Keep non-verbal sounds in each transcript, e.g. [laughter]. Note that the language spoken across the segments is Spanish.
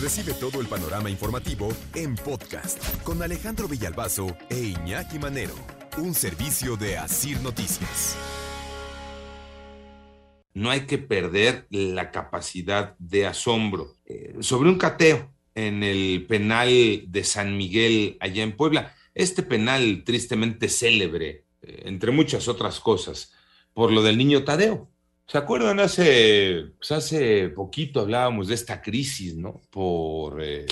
Recibe todo el panorama informativo en podcast con Alejandro Villalbazo e Iñaki Manero, un servicio de Asir Noticias. No hay que perder la capacidad de asombro. Eh, sobre un cateo en el penal de San Miguel, allá en Puebla, este penal tristemente célebre, eh, entre muchas otras cosas, por lo del niño Tadeo. ¿Se acuerdan? Hace, pues hace poquito hablábamos de esta crisis, ¿no? Por eh,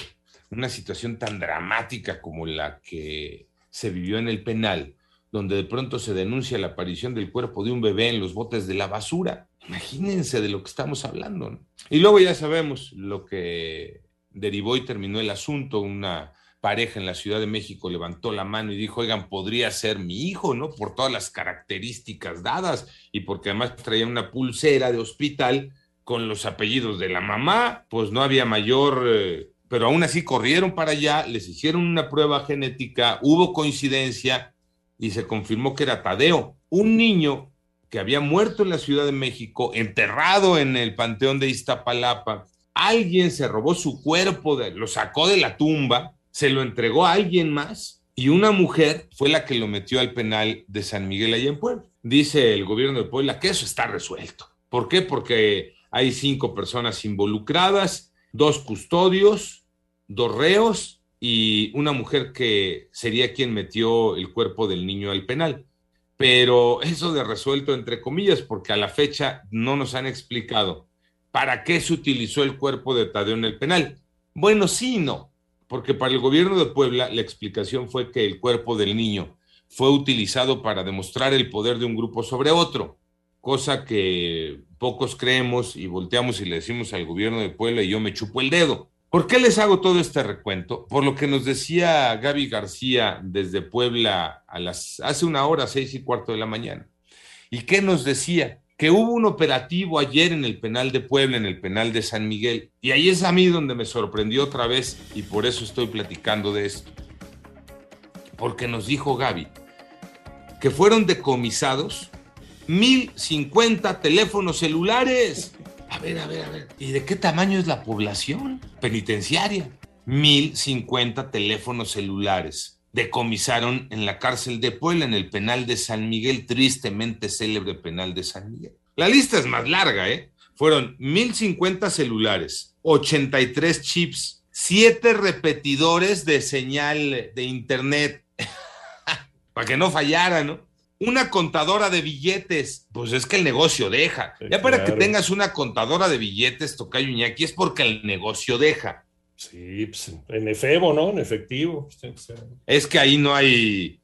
una situación tan dramática como la que se vivió en el penal, donde de pronto se denuncia la aparición del cuerpo de un bebé en los botes de la basura. Imagínense de lo que estamos hablando, ¿no? Y luego ya sabemos lo que derivó y terminó el asunto, una pareja en la Ciudad de México levantó la mano y dijo, oigan, podría ser mi hijo, ¿no? Por todas las características dadas y porque además traía una pulsera de hospital con los apellidos de la mamá, pues no había mayor, eh, pero aún así corrieron para allá, les hicieron una prueba genética, hubo coincidencia y se confirmó que era Tadeo, un niño que había muerto en la Ciudad de México, enterrado en el Panteón de Iztapalapa. Alguien se robó su cuerpo, lo sacó de la tumba, se lo entregó a alguien más y una mujer fue la que lo metió al penal de San Miguel allá en Puebla. Dice el gobierno de Puebla que eso está resuelto. ¿Por qué? Porque hay cinco personas involucradas, dos custodios, dos reos y una mujer que sería quien metió el cuerpo del niño al penal. Pero eso de resuelto entre comillas, porque a la fecha no nos han explicado para qué se utilizó el cuerpo de Tadeo en el penal. Bueno, sí no porque para el gobierno de Puebla la explicación fue que el cuerpo del niño fue utilizado para demostrar el poder de un grupo sobre otro, cosa que pocos creemos y volteamos y le decimos al gobierno de Puebla y yo me chupo el dedo. ¿Por qué les hago todo este recuento? Por lo que nos decía Gaby García desde Puebla a las, hace una hora, seis y cuarto de la mañana. ¿Y qué nos decía? Que hubo un operativo ayer en el penal de Puebla, en el penal de San Miguel, y ahí es a mí donde me sorprendió otra vez y por eso estoy platicando de esto. Porque nos dijo Gaby que fueron decomisados 1050 teléfonos celulares. A ver, a ver, a ver. ¿Y de qué tamaño es la población penitenciaria? 1050 teléfonos celulares decomisaron en la cárcel de Puebla, en el penal de San Miguel, tristemente célebre penal de San Miguel. La lista es más larga, ¿eh? Fueron 1050 celulares, 83 chips, 7 repetidores de señal de internet, [laughs] para que no fallara, ¿no? Una contadora de billetes, pues es que el negocio deja. ya para que tengas una contadora de billetes, Tocayo Iñaki, es porque el negocio deja. Sí, pues en efebo, ¿no? En efectivo. Es que ahí no hay.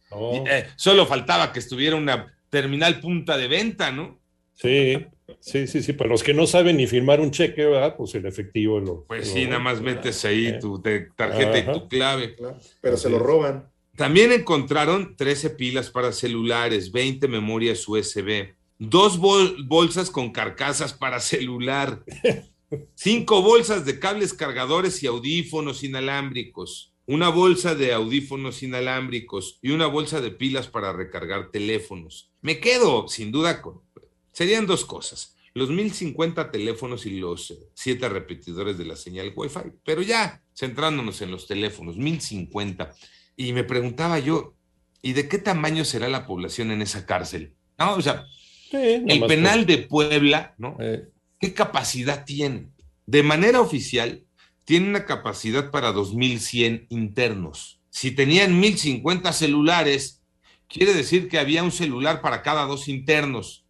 Eh, solo faltaba que estuviera una terminal punta de venta, ¿no? Sí, sí, sí, sí. Para los que no saben ni firmar un cheque, ¿verdad? Pues el efectivo lo. Pues sí, nada más metes ahí eh. tu tarjeta y tu clave. Pero se lo roban. También encontraron 13 pilas para celulares, 20 memorias USB, dos bolsas con carcasas para celular. [laughs] Cinco bolsas de cables cargadores y audífonos inalámbricos, una bolsa de audífonos inalámbricos y una bolsa de pilas para recargar teléfonos. Me quedo, sin duda, con... Serían dos cosas, los 1050 teléfonos y los eh, siete repetidores de la señal Wi-Fi. Pero ya, centrándonos en los teléfonos, 1050. Y me preguntaba yo, ¿y de qué tamaño será la población en esa cárcel? No, o sea, el penal de Puebla, ¿no? Eh, ¿Qué capacidad tiene? De manera oficial, tiene una capacidad para 2.100 internos. Si tenían 1.050 celulares, quiere decir que había un celular para cada dos internos.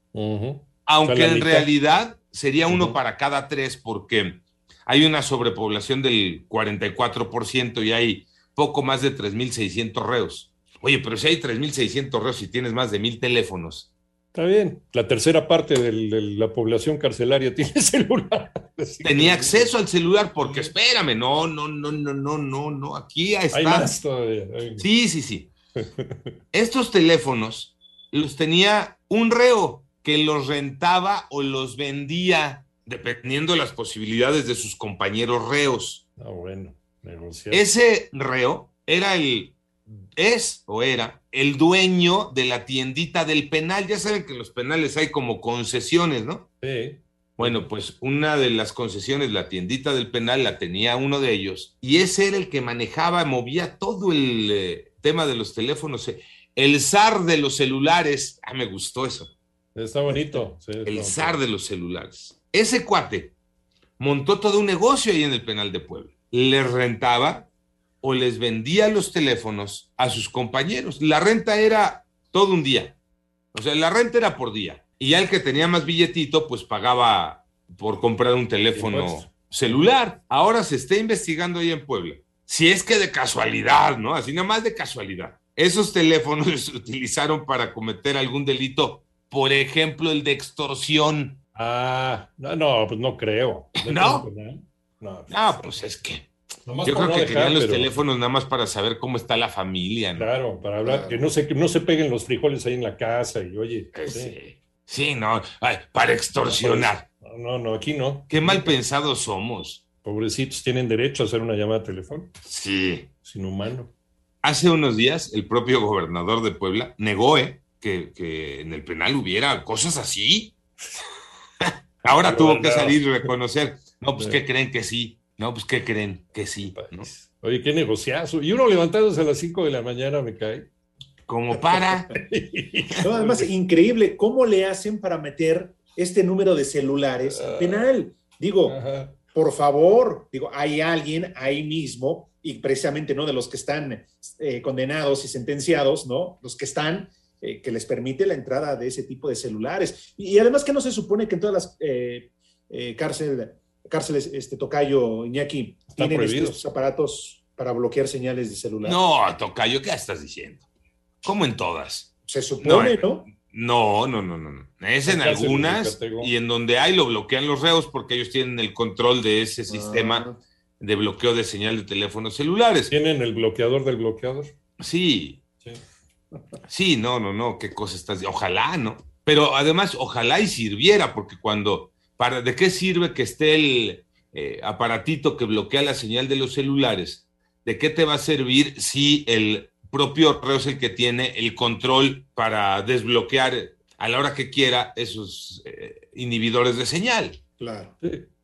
Aunque en realidad sería uno para cada tres, porque hay una sobrepoblación del 44% y hay poco más de 3.600 reos. Oye, pero si hay 3.600 reos y tienes más de mil teléfonos, Está bien. La tercera parte de la población carcelaria [laughs] tiene celular. Tenía acceso al celular porque espérame, no, no, no, no, no, no, no, aquí está. Hay más todavía. Sí, sí, sí. Estos teléfonos los tenía un reo que los rentaba o los vendía dependiendo de las posibilidades de sus compañeros reos. Ah, bueno, negociar. Ese reo era el es o era el dueño de la tiendita del penal. Ya saben que en los penales hay como concesiones, ¿no? Sí. Bueno, pues una de las concesiones, la tiendita del penal, la tenía uno de ellos, y ese era el que manejaba, movía todo el eh, tema de los teléfonos, eh, el zar de los celulares. Ah, me gustó eso. Está bonito. Sí, el zar de los celulares. Ese cuate montó todo un negocio ahí en el penal de Puebla. Les rentaba o les vendía los teléfonos a sus compañeros. La renta era todo un día. O sea, la renta era por día. Y ya el que tenía más billetito, pues pagaba por comprar un teléfono celular. Ahora se está investigando ahí en Puebla. Si es que de casualidad, ¿no? Así nada más de casualidad. Esos teléfonos [laughs] se utilizaron para cometer algún delito. Por ejemplo, el de extorsión. Ah, no, no, pues no creo. [laughs] ¿No? No, Ah, pues es que nomás yo creo no que dejar, querían los pero- teléfonos nada más para saber cómo está la familia, ¿no? Claro, para hablar, Claro. que no se, que no se peguen los frijoles ahí en la casa y oye. Eh, sí. Sí, no, ay, para extorsionar. No, no, aquí no. Qué mal pensados somos. Pobrecitos tienen derecho a hacer una llamada telefónica. Sí. Es inhumano. Hace unos días el propio gobernador de Puebla negó eh, que, que en el penal hubiera cosas así. [laughs] Ahora tuvo que salir y reconocer. No, pues que creen que sí. No, pues que creen que sí. ¿no? País. Oye, qué negociazo. Y uno levantándose a las 5 de la mañana me cae. Como para. [laughs] No, además, increíble cómo le hacen para meter este número de celulares al penal. Digo, Ajá. por favor, digo, hay alguien ahí mismo, y precisamente no de los que están eh, condenados y sentenciados, ¿no? Los que están, eh, que les permite la entrada de ese tipo de celulares. Y, además que no se supone que en todas las eh, eh, cárcel- cárceles, este tocayo Iñaki, Están tienen estos aparatos para bloquear señales de celular. No, Tocayo, ¿qué estás diciendo? ¿Cómo en todas? Se supone, No, ¿no? No, no, no. Es en algunas y en donde hay lo bloquean los reos porque ellos tienen el control de ese sistema Ah. de bloqueo de señal de teléfonos celulares. Tienen el bloqueador del bloqueador. Sí, Sí. sí, no, no, no, qué cosa estás. Ojalá, ¿no? Pero además, ojalá y sirviera, porque cuando, para, ¿de qué sirve que esté el eh, aparatito que bloquea la señal de los celulares? ¿De qué te va a servir si el propio reo es el que tiene el control para desbloquear a la hora que quiera esos eh, inhibidores de señal? Claro.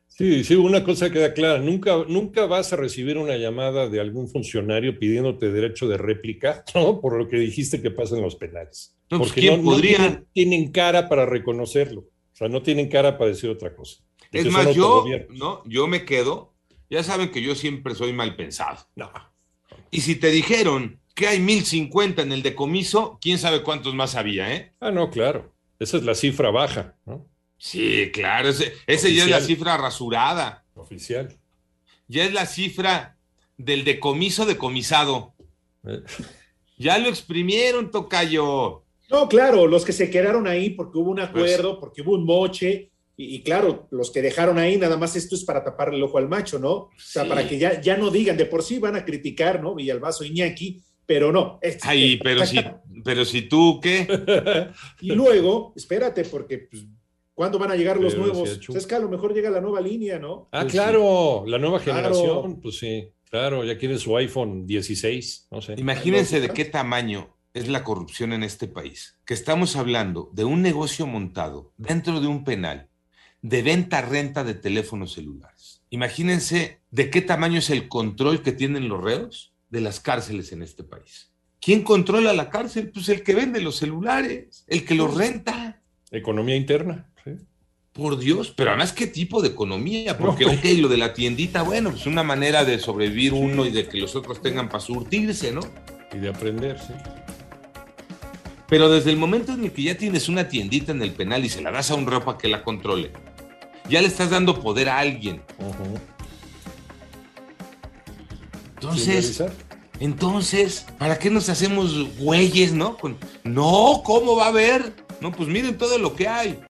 Sí. Sí, una cosa queda clara, nunca, nunca vas a recibir una llamada de algún funcionario pidiéndote derecho de réplica, [laughs] ¿no? Por lo que dijiste que pasa en los penales. No, pues, Porque ¿quién no, no podría? tienen, tienen cara para reconocerlo. O sea, no tienen cara para decir otra cosa. De Es más, yo. ¿no? Yo me quedo, ya saben que yo siempre soy mal pensado. No. Y si te dijeron que hay 1050 en el decomiso, quién sabe cuántos más había, ¿eh? Ah, no, claro. Esa es la cifra baja, ¿no? Sí, claro, ese, ese ya es la cifra rasurada, Oficial. ya es la cifra del decomiso decomisado. Eh, Ya lo exprimieron, Tocayo. No, claro, los que se quedaron ahí porque hubo un Pues acuerdo, porque hubo un moche, y, y claro, los que dejaron ahí, nada más esto es para tapar el ojo al macho, ¿no? O sea, Sí. para que ya, ya no digan, de por sí van a criticar, ¿no? Villalbazo Iñaki, pero no. es- Ay, pero [laughs] si, pero si tú, ¿qué? [laughs] Y luego, espérate, porque pues, ¿cuándo van a llegar los Pero nuevos? Pues es que a lo mejor llega la nueva línea, ¿no? Ah, Pues claro, la nueva Claro. generación, pues sí, claro, ya quiere su iPhone 16, no sé. Imagínense de qué tamaño es la corrupción en este país, que estamos hablando de un negocio montado dentro de un penal de venta-renta de teléfonos celulares. Imagínense de qué tamaño es el control que tienen los reos de las cárceles en este país. ¿Quién controla la cárcel? Pues el que vende los celulares, el que los renta. Economía interna, sí. Por Dios, pero además, ¿qué tipo de economía? Porque, No. ok, lo de la tiendita, bueno, pues una manera de sobrevivir uno y de que los otros tengan para surtirse, ¿no? Y de aprender, sí. Pero desde el momento en el que ya tienes una tiendita en el penal y se la das a un reo para que la controle, ya le estás dando poder a alguien. Entonces, entonces, ¿para qué nos hacemos güeyes, no? Con- no, ¿cómo va a haber? No, pues miren todo lo que hay.